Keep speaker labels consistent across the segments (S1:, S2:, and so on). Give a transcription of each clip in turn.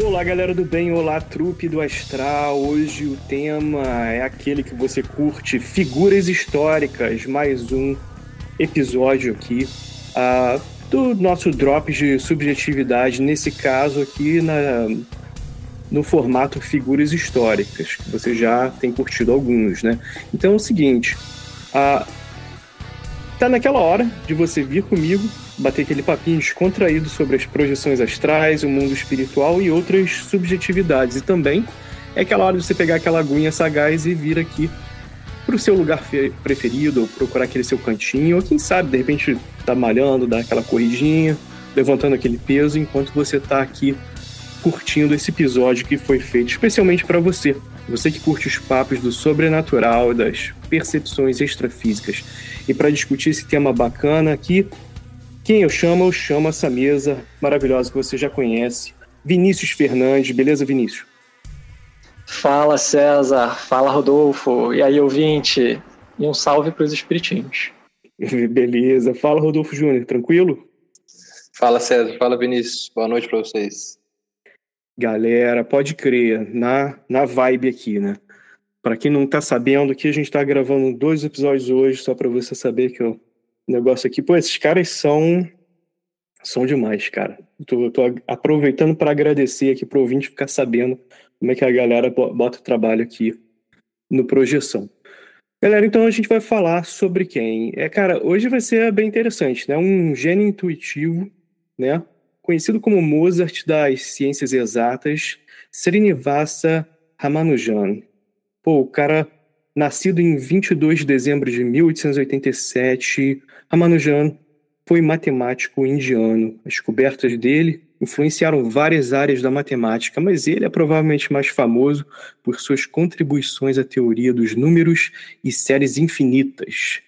S1: Olá, galera do bem, olá, trupe do astral. Hoje o tema é aquele que você curte, figuras históricas. Mais um episódio aqui uh, do nosso drop de subjetividade. Nesse caso aqui, na, no formato figuras históricas, que você já tem curtido alguns, né? Então é o seguinte: uh, tá naquela hora de você vir comigo bater aquele papinho descontraído sobre as projeções astrais, o mundo espiritual e outras subjetividades. E também é aquela hora de você pegar aquela aguinha sagaz e vir aqui para o seu lugar preferido, ou procurar aquele seu cantinho, ou quem sabe, de repente, tá malhando, dar aquela corridinha, levantando aquele peso, enquanto você tá aqui curtindo esse episódio que foi feito especialmente para você. Você que curte os papos do sobrenatural, das percepções extrafísicas. E para discutir esse tema bacana aqui, quem eu chamo, eu chamo essa mesa maravilhosa que você já conhece. Vinícius Fernandes, beleza, Vinícius?
S2: Fala, César. Fala, Rodolfo. E aí, ouvinte? E um salve para os espiritinhos.
S1: Beleza. Fala, Rodolfo Júnior. Tranquilo?
S3: Fala, César. Fala, Vinícius. Boa noite para vocês.
S1: Galera, pode crer. Na, na vibe aqui, né? Para quem não tá sabendo, que a gente tá gravando dois episódios hoje, só para você saber que eu negócio aqui. Pô, esses caras são são demais, cara. Tô, tô aproveitando para agradecer aqui pro ouvinte ficar sabendo como é que a galera bota o trabalho aqui no Projeção. Galera, então a gente vai falar sobre quem? É, cara, hoje vai ser bem interessante, né? Um gênio intuitivo, né? Conhecido como Mozart das ciências exatas, Srinivasa Ramanujan. Pô, o cara nascido em 22 de dezembro de 1887, Ramanujan foi matemático indiano. As descobertas dele influenciaram várias áreas da matemática, mas ele é provavelmente mais famoso por suas contribuições à teoria dos números e séries infinitas.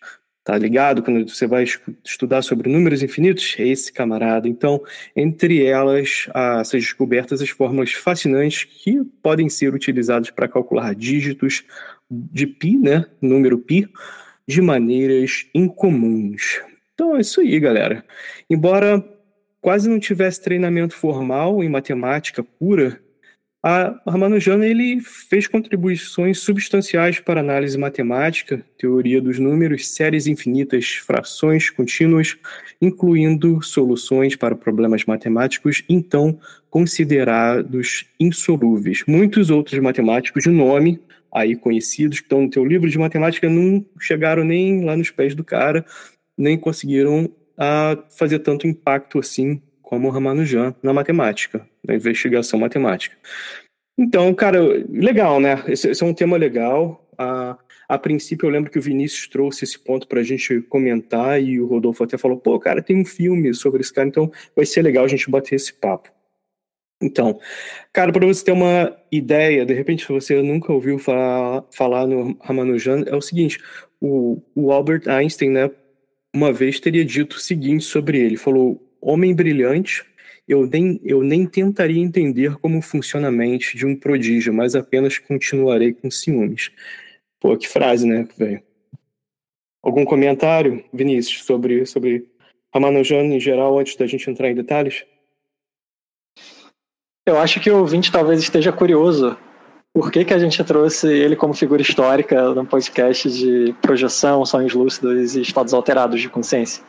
S1: Tá ligado? Quando você vai estudar sobre números infinitos, é esse camarada. Então, entre elas, essas descobertas, as fórmulas fascinantes que podem ser utilizadas para calcular dígitos de pi, né? Número pi, de maneiras incomuns. Então é isso aí, galera. Embora quase não tivesse treinamento formal em matemática pura, a Ramanujan ele fez contribuições substanciais para análise matemática, teoria dos números, séries infinitas, frações contínuas, incluindo soluções para problemas matemáticos então considerados insolúveis. Muitos outros matemáticos de nome aí conhecidos que estão no teu livro de matemática não chegaram nem lá nos pés do cara, nem conseguiram a fazer tanto impacto assim como Ramanujan na matemática, na investigação matemática. Então, cara, legal, né? Esse, esse é um tema legal. A, a princípio, eu lembro que o Vinícius trouxe esse ponto para a gente comentar e o Rodolfo até falou: pô, cara, tem um filme sobre esse cara, então vai ser legal a gente bater esse papo. Então, cara, para você ter uma ideia, de repente, se você nunca ouviu falar, falar no Ramanujan, é o seguinte: o, o Albert Einstein, né, uma vez teria dito o seguinte sobre ele: falou, homem brilhante, eu nem, eu nem tentaria entender como funciona a mente de um prodígio, mas apenas continuarei com ciúmes. Pô, que frase, né, velho? Algum comentário, Vinícius, sobre, sobre Ramanujan em geral, antes da gente entrar em detalhes?
S2: Eu acho que o ouvinte talvez esteja curioso por que, que a gente trouxe ele como figura histórica no podcast de projeção, sonhos lúcidos e estados alterados de consciência.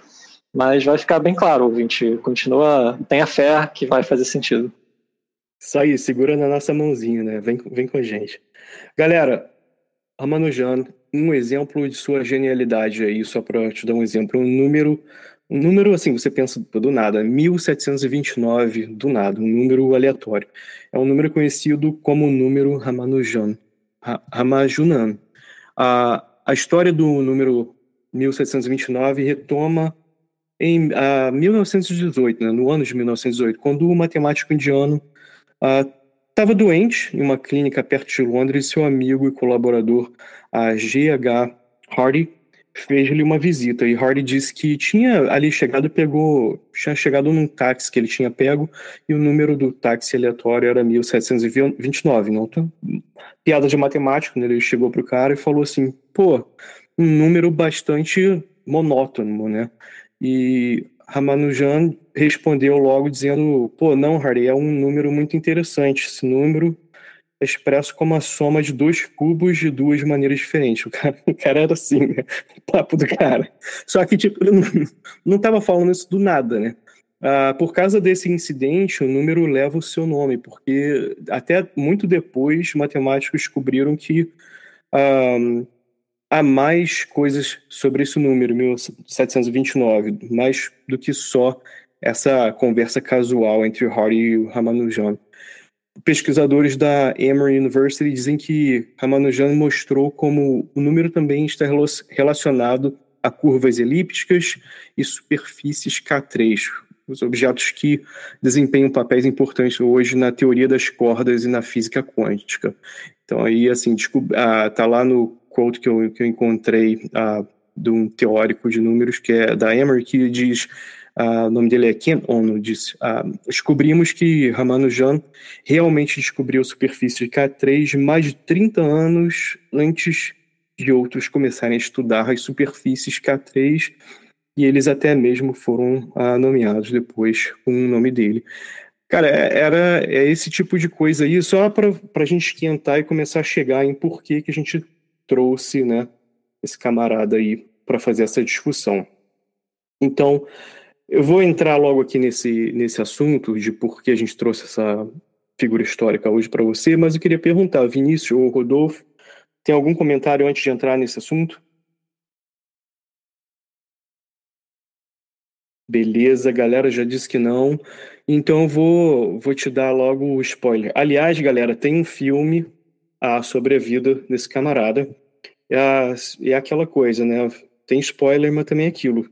S2: Mas vai ficar bem claro, ouvinte. Continua, tenha fé que vai fazer sentido.
S1: Isso aí, segura na nossa mãozinha, né? Vem, vem com a gente. Galera, Ramanujan, um exemplo de sua genialidade aí, só para te dar um exemplo, um número um número assim, você pensa do nada, 1729, do nada, um número aleatório. É um número conhecido como número Ramanujan, Ramajunan. A, a história do número 1729 retoma em a, 1918, né, no ano de 1918, quando o matemático indiano estava doente em uma clínica perto de Londres seu amigo e colaborador, a G.H. Hardy, fez-lhe uma visita e Hardy disse que tinha ali chegado, pegou, tinha chegado num táxi que ele tinha pego e o número do táxi aleatório era 1729. Não, então, piada de matemático, né? Ele chegou pro cara e falou assim, pô, um número bastante monótono, né? E Ramanujan respondeu logo dizendo, pô, não, Hardy, é um número muito interessante. Esse número é expresso como a soma de dois cubos de duas maneiras diferentes. O cara, o cara era assim, né? O papo do cara. Só que, tipo, ele não estava falando isso do nada, né? Ah, por causa desse incidente, o número leva o seu nome, porque até muito depois, matemáticos descobriram que ah, há mais coisas sobre esse número, 1729, mais do que só essa conversa casual entre Hardy e o Ramanujan pesquisadores da Emory University dizem que Ramanujan mostrou como o número também está relacionado a curvas elípticas e superfícies K3, os objetos que desempenham papéis importantes hoje na teoria das cordas e na física quântica. Então aí assim, está ah, lá no quote que eu, que eu encontrei ah, de um teórico de números que é da Emory que diz Uh, o nome dele é Ken Ono, disse, uh, descobrimos que Ramanujan realmente descobriu a superfície de K3 mais de 30 anos antes de outros começarem a estudar as superfícies K3 e eles até mesmo foram uh, nomeados depois com o nome dele. Cara, é, era é esse tipo de coisa aí, só para a gente esquentar e começar a chegar em por que, que a gente trouxe né, esse camarada aí para fazer essa discussão. Então, eu vou entrar logo aqui nesse, nesse assunto de por que a gente trouxe essa figura histórica hoje para você, mas eu queria perguntar, Vinícius ou Rodolfo, tem algum comentário antes de entrar nesse assunto? Beleza, galera já disse que não. Então eu vou, vou te dar logo o spoiler. Aliás, galera, tem um filme ah, sobre a vida desse camarada. É, é aquela coisa, né? Tem spoiler, mas também é aquilo.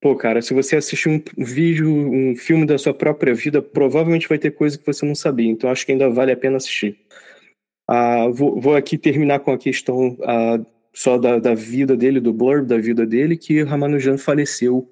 S1: Pô, cara, se você assistir um vídeo, um filme da sua própria vida, provavelmente vai ter coisa que você não sabia. Então acho que ainda vale a pena assistir. Ah, vou, vou, aqui terminar com a questão ah, só da, da, vida dele, do blurb da vida dele, que Ramanujan faleceu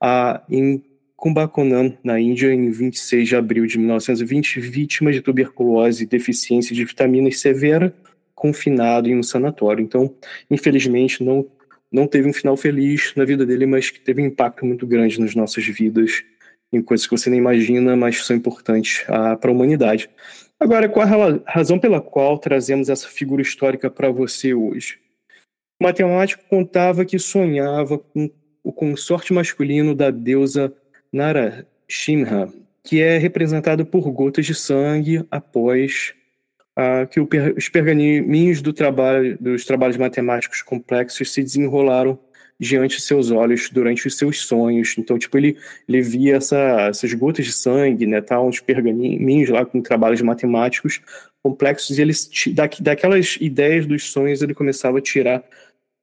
S1: ah, em Kumbakonam, na Índia, em 26 de abril de 1920, vítima de tuberculose e deficiência de vitaminas severa, confinado em um sanatório. Então, infelizmente, não não teve um final feliz na vida dele, mas que teve um impacto muito grande nas nossas vidas, em coisas que você nem imagina, mas são importantes ah, para a humanidade. Agora, qual a razão pela qual trazemos essa figura histórica para você hoje? O matemático contava que sonhava com o consorte masculino da deusa Narashimha, que é representado por gotas de sangue após que os pergaminhos do trabalho, dos trabalhos matemáticos complexos se desenrolaram diante de seus olhos durante os seus sonhos. Então, tipo, ele, ele via essa, essas gotas de sangue, né, tal, uns pergaminhos lá com trabalhos matemáticos complexos, e ele, da, daquelas ideias dos sonhos, ele começava a tirar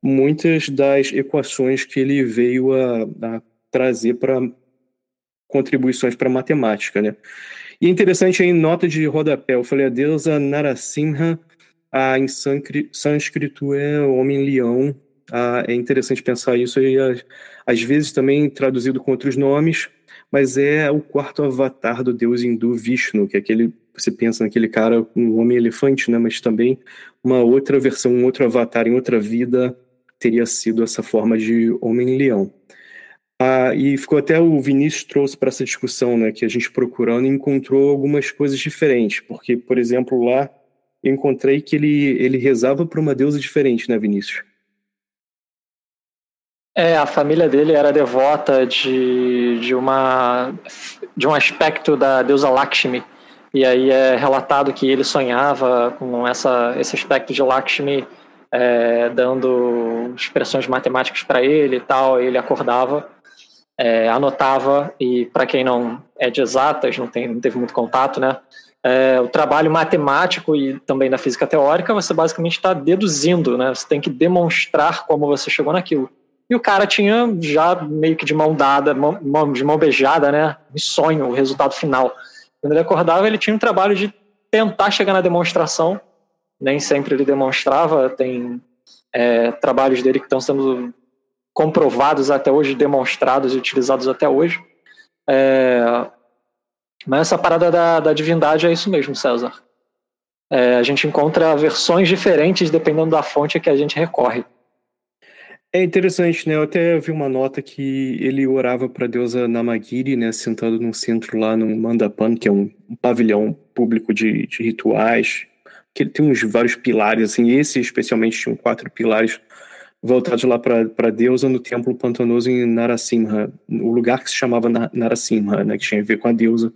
S1: muitas das equações que ele veio a, a trazer para contribuições para matemática, né? E é interessante aí, nota de rodapé, eu falei a deusa Narasimha, a, em sânscrito é homem-leão, ah, é interessante pensar isso e às vezes também traduzido com outros nomes, mas é o quarto avatar do deus hindu Vishnu, que é aquele você pensa naquele cara, um homem elefante, né? Mas também uma outra versão, um outro avatar em outra vida teria sido essa forma de homem-leão. Ah, e ficou até o Vinícius trouxe para essa discussão, né? Que a gente procurando encontrou algumas coisas diferentes, porque, por exemplo, lá eu encontrei que ele, ele rezava para uma deusa diferente, né, Vinícius?
S2: É, a família dele era devota de, de, uma, de um aspecto da deusa Lakshmi, e aí é relatado que ele sonhava com essa, esse aspecto de Lakshmi é, dando expressões matemáticas para ele e tal. Ele acordava, é, anotava, e para quem não é de exatas, não, tem, não teve muito contato, né? É, o trabalho matemático e também da física teórica, você basicamente está deduzindo, né? Você tem que demonstrar como você chegou naquilo. E o cara tinha já meio que de mão dada, mão, de mão beijada, né? Um sonho, o resultado final. Quando ele acordava, ele tinha um trabalho de tentar chegar na demonstração. Nem sempre ele demonstrava, tem é, trabalhos dele que estão sendo comprovados até hoje, demonstrados e utilizados até hoje. É, mas essa parada da, da divindade é isso mesmo, César. É, a gente encontra versões diferentes dependendo da fonte que a gente recorre.
S1: É interessante, né? Eu até vi uma nota que ele orava para a deusa Namagiri, né? Sentado num centro lá no Mandapan, que é um, um pavilhão público de, de, rituais, que ele tem uns vários pilares, assim. Esse especialmente tinha quatro pilares voltados lá para a deusa no templo pantanoso em Narasimha, o lugar que se chamava Narasimha, né? Que tinha a ver com a deusa.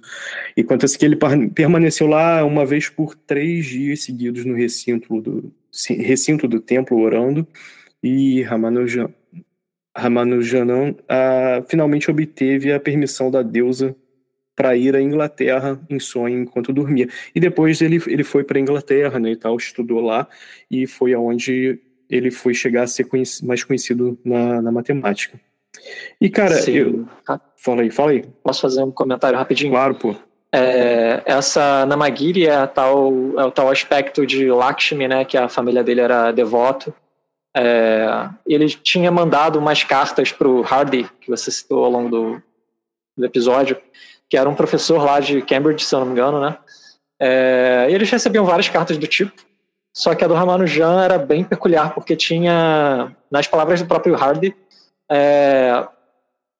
S1: E conta-se que ele permaneceu lá uma vez por três dias seguidos no recinto do, recinto do templo orando e Ramanujan, Ramanujanam ah, finalmente obteve a permissão da deusa para ir à Inglaterra em sonho enquanto dormia. E depois ele, ele foi para a Inglaterra, né, e tal, estudou lá e foi aonde ele foi chegar a ser conhecido, mais conhecido na, na matemática. E cara, Sim. eu fala aí, fala aí.
S2: Posso fazer um comentário rapidinho?
S1: Claro, pô.
S2: É, essa Namagiri é, tal, é o tal aspecto de Lakshmi, né, que a família dele era devoto. É, ele tinha mandado umas cartas para o Hardy, que você citou ao longo do, do, episódio, que era um professor lá de Cambridge, se eu não me engano, né? É, e eles recebiam várias cartas do tipo, só que a do Ramanujan era bem peculiar, porque tinha, nas palavras do próprio Hardy, é,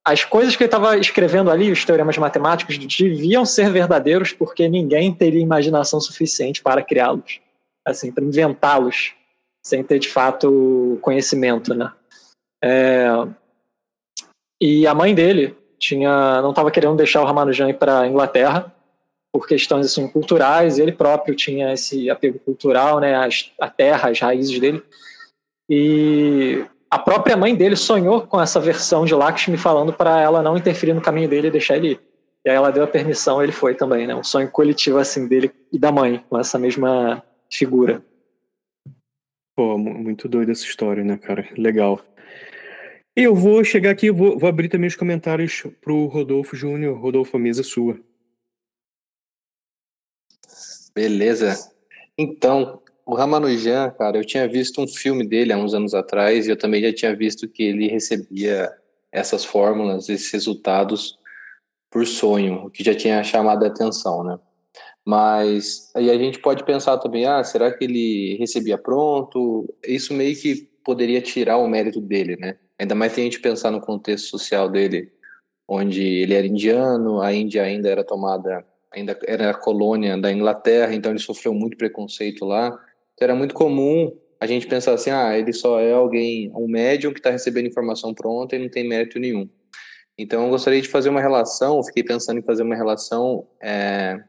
S2: as coisas que ele estava escrevendo ali, os teoremas matemáticos, deviam ser verdadeiros, porque ninguém teria imaginação suficiente para criá-los, assim, para inventá-los sem ter de fato conhecimento, né? É, e a mãe dele tinha, não estava querendo deixar o Ramanujan ir para a Inglaterra por questões assim culturais. Ele próprio tinha esse apego cultural, né? As, a terra, as raízes dele. E a própria mãe dele sonhou com essa versão de Lakshmi falando para ela não interferir no caminho dele e deixar ele ir. E aí ela deu a permissão, ele foi também, né? Um sonho coletivo assim dele e da mãe com essa mesma figura.
S1: Pô, muito doida essa história, né, cara? Legal. E eu vou chegar aqui, vou, vou abrir também os comentários pro Rodolfo Júnior. Rodolfo, a mesa é sua.
S3: Beleza. Então, o Ramanujan, cara, eu tinha visto um filme dele há uns anos atrás e eu também já tinha visto que ele recebia essas fórmulas, esses resultados por sonho, o que já tinha chamado a atenção, né? Mas aí a gente pode pensar também, ah, será que ele recebia pronto? Isso meio que poderia tirar o mérito dele, né? Ainda mais se a gente pensar no contexto social dele, onde ele era indiano, a Índia ainda era tomada, ainda era colônia da Inglaterra, então ele sofreu muito preconceito lá. Então era muito comum a gente pensar assim, ah, ele só é alguém, um médium que está recebendo informação pronta e não tem mérito nenhum. Então eu gostaria de fazer uma relação, fiquei pensando em fazer uma relação é,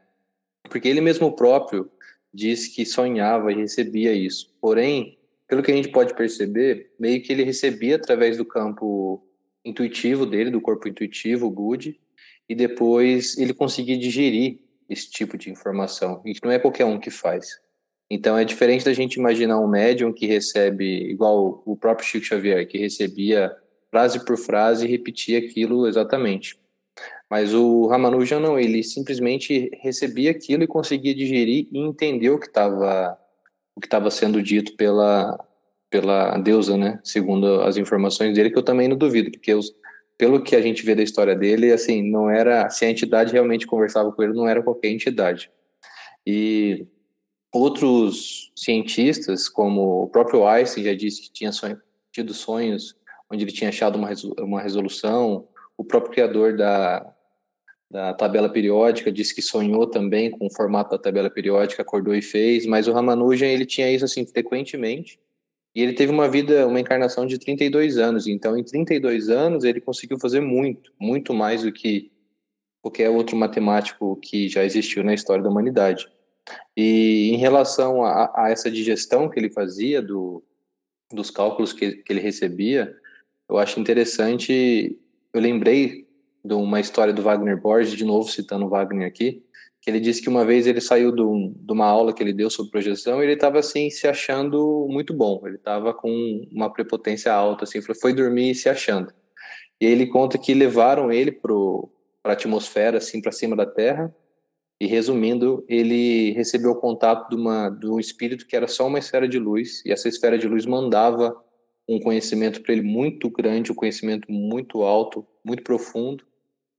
S3: porque ele mesmo próprio disse que sonhava e recebia isso. Porém, pelo que a gente pode perceber, meio que ele recebia através do campo intuitivo dele, do corpo intuitivo, o good, e depois ele conseguia digerir esse tipo de informação. E não é qualquer um que faz. Então é diferente da gente imaginar um médium que recebe, igual o próprio Chico Xavier, que recebia frase por frase e repetia aquilo exatamente. Mas o Ramanujan não, ele simplesmente recebia aquilo e conseguia digerir e entender o que estava o que estava sendo dito pela pela deusa, né? Segundo as informações dele, que eu também não duvido, porque os, pelo que a gente vê da história dele, assim, não era se a entidade realmente conversava com ele, não era qualquer entidade. E outros cientistas, como o próprio Einstein já disse que tinha sonho, tido sonhos onde ele tinha achado uma, resolução, o próprio criador da, da tabela periódica disse que sonhou também com o formato da tabela periódica, acordou e fez, mas o Ramanujan ele tinha isso assim frequentemente e ele teve uma vida, uma encarnação de 32 anos. Então, em 32 anos, ele conseguiu fazer muito, muito mais do que qualquer outro matemático que já existiu na história da humanidade. E em relação a, a essa digestão que ele fazia do, dos cálculos que, que ele recebia, eu acho interessante. Eu lembrei de uma história do Wagner Borges, de novo citando Wagner aqui, que ele disse que uma vez ele saiu do, de uma aula que ele deu sobre projeção e ele estava assim se achando muito bom, ele estava com uma prepotência alta, assim, foi dormir se achando. E ele conta que levaram ele para a atmosfera, assim, para cima da Terra, e resumindo, ele recebeu contato de, uma, de um espírito que era só uma esfera de luz, e essa esfera de luz mandava um conhecimento para ele muito grande, um conhecimento muito alto, muito profundo,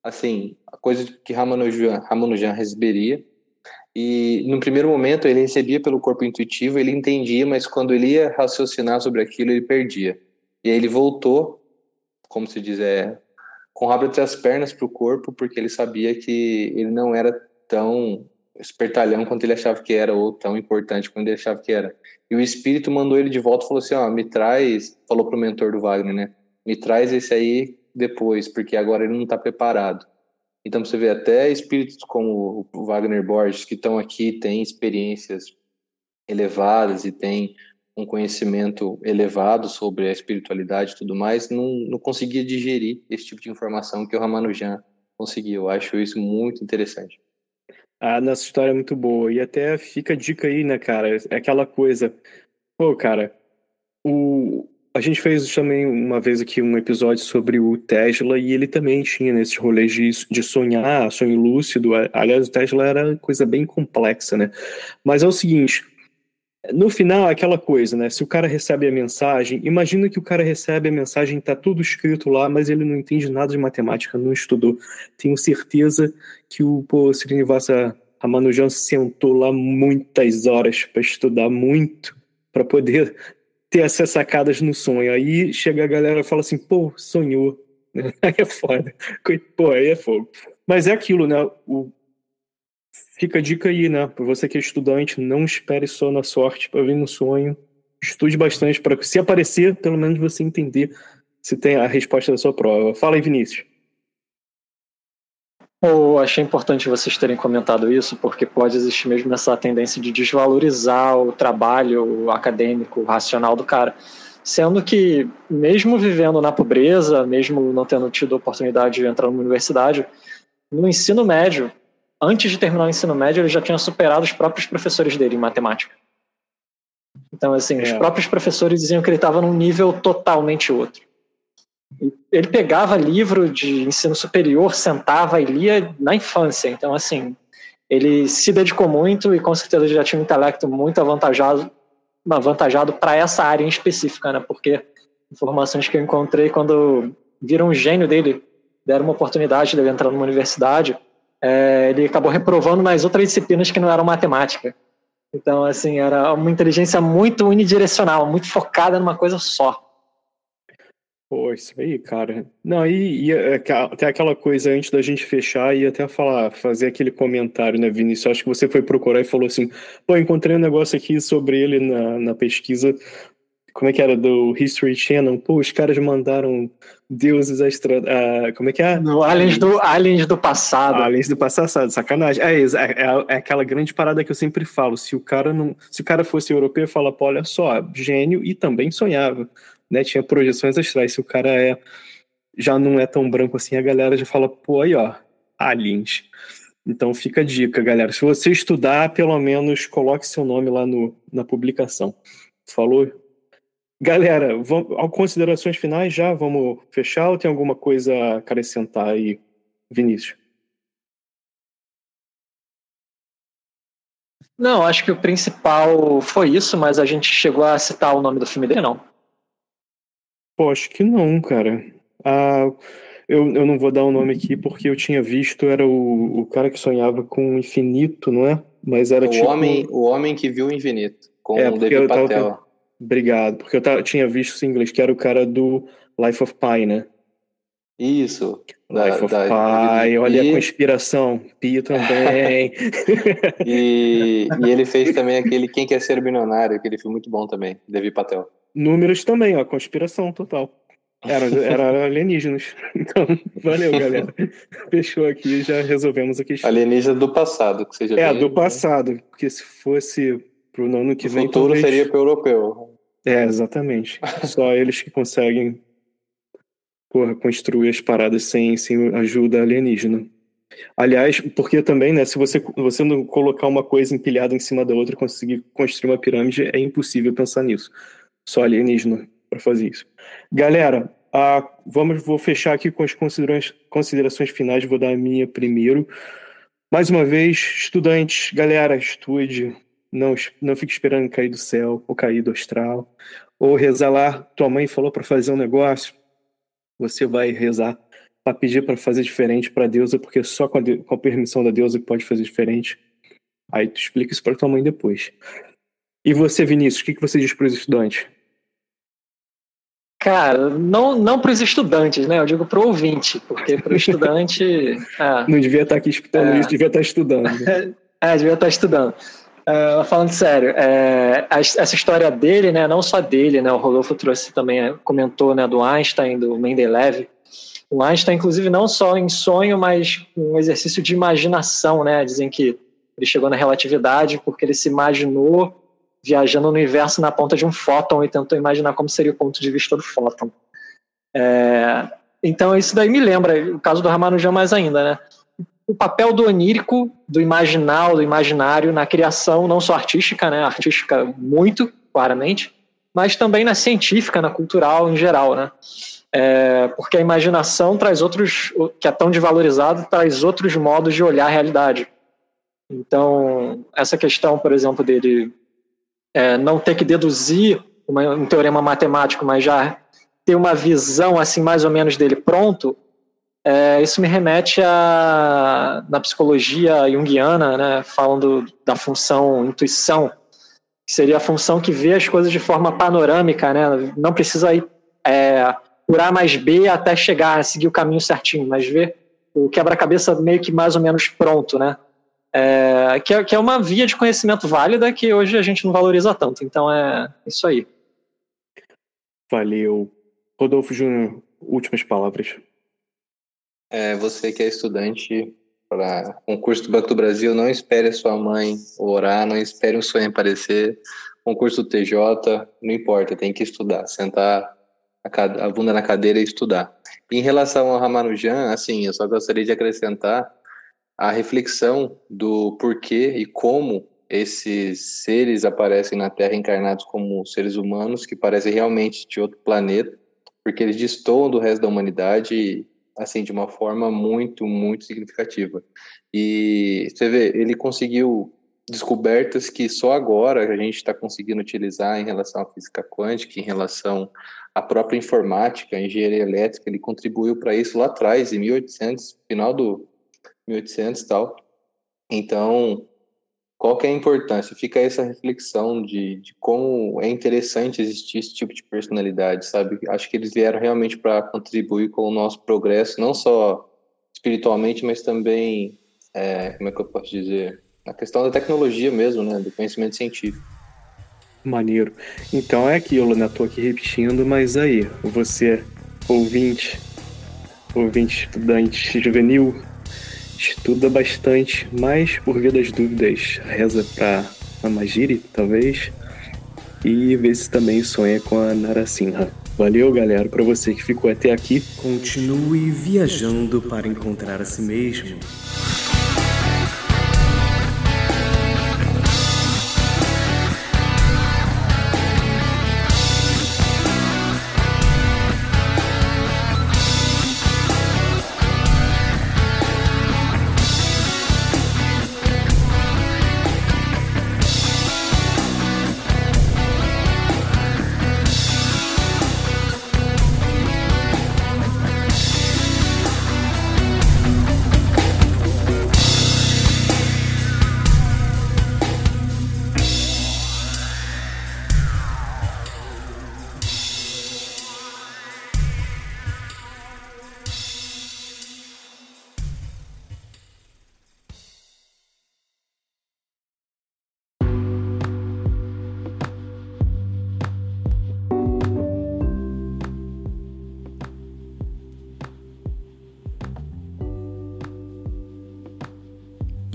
S3: assim, a coisa que Ramanujan, Ramanujan receberia. E no primeiro momento ele recebia pelo corpo intuitivo, ele entendia, mas quando ele ia raciocinar sobre aquilo, ele perdia. E aí ele voltou, como se diz, é, com o rabo entre as pernas para o corpo, porque ele sabia que ele não era tão espertalhão quanto ele achava que era, ou tão importante quanto ele achava que era. E o espírito mandou ele de volta e falou assim: ó, me traz, falou pro mentor do Wagner, né? Me traz esse aí depois, porque agora ele não está preparado. Então você vê até espíritos como o Wagner Borges que estão aqui têm experiências elevadas e têm um conhecimento elevado sobre a espiritualidade e tudo mais, não, não conseguia digerir esse tipo de informação que o Ramanujan conseguiu. Eu acho isso muito interessante.
S1: A nossa história é muito boa. E até fica a dica aí, né, cara? É aquela coisa. Pô, cara, o, a gente fez também uma vez aqui um episódio sobre o Tesla e ele também tinha nesses rolês de, de sonhar, sonho lúcido. Aliás, o Tesla era coisa bem complexa, né? Mas é o seguinte, no final, é aquela coisa, né? Se o cara recebe a mensagem, imagina que o cara recebe a mensagem, tá tudo escrito lá, mas ele não entende nada de matemática, não estudou. Tenho certeza que o pô, Srinivasa Ramanujan sentou lá muitas horas para estudar muito, para poder ter essas sacadas no sonho. Aí chega a galera e fala assim, pô, sonhou. Aí é foda. Pô, aí é fogo. Mas é aquilo, né? O... Fica a dica aí, né? Para você que é estudante, não espere só na sorte para vir no sonho. Estude bastante para se aparecer, pelo menos você entender se tem a resposta da sua prova. Fala aí, Vinícius.
S2: Eu achei importante vocês terem comentado isso, porque pode existir mesmo essa tendência de desvalorizar o trabalho acadêmico, racional do cara. Sendo que, mesmo vivendo na pobreza, mesmo não tendo tido a oportunidade de entrar numa universidade, no ensino médio, antes de terminar o ensino médio, ele já tinha superado os próprios professores dele em matemática. Então, assim, é. os próprios professores diziam que ele estava num nível totalmente outro. Ele pegava livro de ensino superior, sentava e lia na infância. Então, assim, ele se dedicou muito e com certeza já tinha um intelecto muito avantajado avantajado para essa área em específica, né? Porque informações que eu encontrei quando viram um gênio dele, deram uma oportunidade dele entrar numa universidade, é, ele acabou reprovando nas outras disciplinas que não eram matemática. Então, assim, era uma inteligência muito unidirecional, muito focada numa coisa só.
S1: Pô, isso aí, cara. Não, e, e é até aquela coisa antes da gente fechar e até falar, fazer aquele comentário, né, Vinícius? Acho que você foi procurar e falou assim: pô, encontrei um negócio aqui sobre ele na, na pesquisa. Como é que era? Do History Channel. Pô, os caras mandaram deuses extra. Uh, como é que é?
S2: No aliens, do, aliens do passado.
S1: Aliens do passado, sacanagem. É, é, é, é, aquela grande parada que eu sempre falo. Se o cara não. Se o cara fosse europeu, fala, pô, olha só, gênio e também sonhava né, tinha projeções astrais. Se o cara é já não é tão branco assim, a galera já fala, pô, aí ó, aliens. Então fica a dica, galera. Se você estudar, pelo menos coloque seu nome lá no, na publicação. Falou? Galera, vamos, considerações finais já? Vamos fechar ou tem alguma coisa a acrescentar aí, Vinícius?
S2: Não, acho que o principal foi isso, mas a gente chegou a citar o nome do filme dele, não?
S1: Pô, acho que não, cara. Ah, eu, eu não vou dar o nome aqui porque eu tinha visto, era o, o cara que sonhava com o infinito, não é? Mas era
S3: o
S1: tipo.
S3: Homem, o Homem que Viu o Infinito, com
S1: É,
S3: o
S1: porque
S3: Devi
S1: eu tava-
S3: Patel.
S1: Obrigado, porque eu tava- tinha visto isso em inglês, que era o cara do Life of Pi, né?
S3: Isso. da-
S1: Life of
S3: da-
S1: Pi, olha a conspiração. Pi também.
S3: e, e ele fez também aquele Quem Quer Ser Milionário, aquele filme muito bom também, Devi Patel.
S1: Números também, ó, conspiração total. Era, era alienígenas. Então, valeu, galera. Fechou aqui, já resolvemos a questão.
S3: Alienígena do passado, que seja
S1: É,
S3: bem-
S1: do passado, porque se fosse pro ano que
S3: O
S1: vem,
S3: futuro
S1: talvez...
S3: seria pro europeu.
S1: É, exatamente. Só eles que conseguem porra, construir as paradas sem, sem ajuda alienígena. Aliás, porque também, né, se você, você não colocar uma coisa empilhada em cima da outra e conseguir construir uma pirâmide, é impossível pensar nisso. Só alienígena para fazer isso. Galera, ah, vamos, vou fechar aqui com as considerações, considerações finais, vou dar a minha primeiro. Mais uma vez, estudantes, galera, estude, não, não fique esperando cair do céu ou cair do astral, ou rezar lá, tua mãe falou para fazer um negócio, você vai rezar para pedir para fazer diferente para Deus, porque só com a, de- com a permissão da deusa que pode fazer diferente. Aí tu explica isso para tua mãe depois. E você, Vinícius, o que, que você diz para os estudantes?
S2: Cara, não, não para os estudantes, né? Eu digo para o ouvinte, porque para o estudante. é,
S1: Não devia estar aqui escutando
S2: É.
S1: isso, devia estar estudando. né?
S2: É, devia estar estudando. É, falando sério, é, a- essa história dele, né, não só dele, né, o Rodolfo trouxe também, é, comentou, né, do Einstein, do Mendeleev. O Einstein, inclusive, não só em sonho, mas um exercício de imaginação, né? Dizem que ele chegou na relatividade porque ele se imaginou viajando no universo na ponta de um fóton e tentou imaginar como seria o ponto de vista do fóton. É, então, isso daí me lembra o caso do Ramanujan mais ainda, né? o papel do onírico, do imaginal, do imaginário na criação, não só artística, né, artística muito, claramente, mas também na científica, na cultural em geral, né, é, porque a imaginação traz outros, que é tão desvalorizado, traz outros modos de olhar a realidade. Então, essa questão, por exemplo, dele é, não ter que deduzir uma, um teorema matemático, mas já ter uma visão assim mais ou menos dele pronto, é, isso me remete a na psicologia junguiana, né, falando da função intuição, que seria a função que vê as coisas de forma panorâmica, né, não precisa ir é, por A mais B até chegar seguir o caminho certinho, mas ver o quebra-cabeça meio que mais ou menos pronto, né, é, que, é, que é uma via de conhecimento válida que hoje a gente não valoriza tanto. Então é isso aí.
S1: Valeu. Rodolfo Júnior, últimas palavras.
S3: É, você que é estudante para concurso do Banco do Brasil, não espere a sua mãe orar, não espere um sonho aparecer. Concurso do TJ, não importa, tem que estudar, sentar a, bunda na cadeira e estudar. Em relação ao Ramanujan, assim, eu só gostaria de acrescentar a reflexão do porquê e como esses seres aparecem na Terra encarnados como seres humanos que parecem realmente de outro planeta, porque eles destoam do resto da humanidade assim de uma forma muito muito significativa. E você vê, ele conseguiu descobertas que só agora a gente está conseguindo utilizar em relação à física quântica, em relação à própria informática, a engenharia elétrica, ele contribuiu para isso lá atrás, em 1800, final do 1800 e tal. Então, qual que é a importância? Fica essa reflexão de, de como é interessante existir esse tipo de personalidade, sabe? Acho que eles vieram realmente para contribuir com o nosso progresso, não só espiritualmente, mas também, é, como é que eu posso dizer? Na questão da tecnologia mesmo, né? Do conhecimento científico.
S1: Maneiro. Então é aquilo, né? Tô aqui repetindo, mas aí, você, ouvinte, ouvinte, estudante juvenil, estuda bastante, mas por via das dúvidas, reza pra Amagiri, talvez, e vê se também sonha com a Narasimha. Valeu, galera, pra você que ficou até aqui.
S4: Continue viajando para encontrar a si mesmo.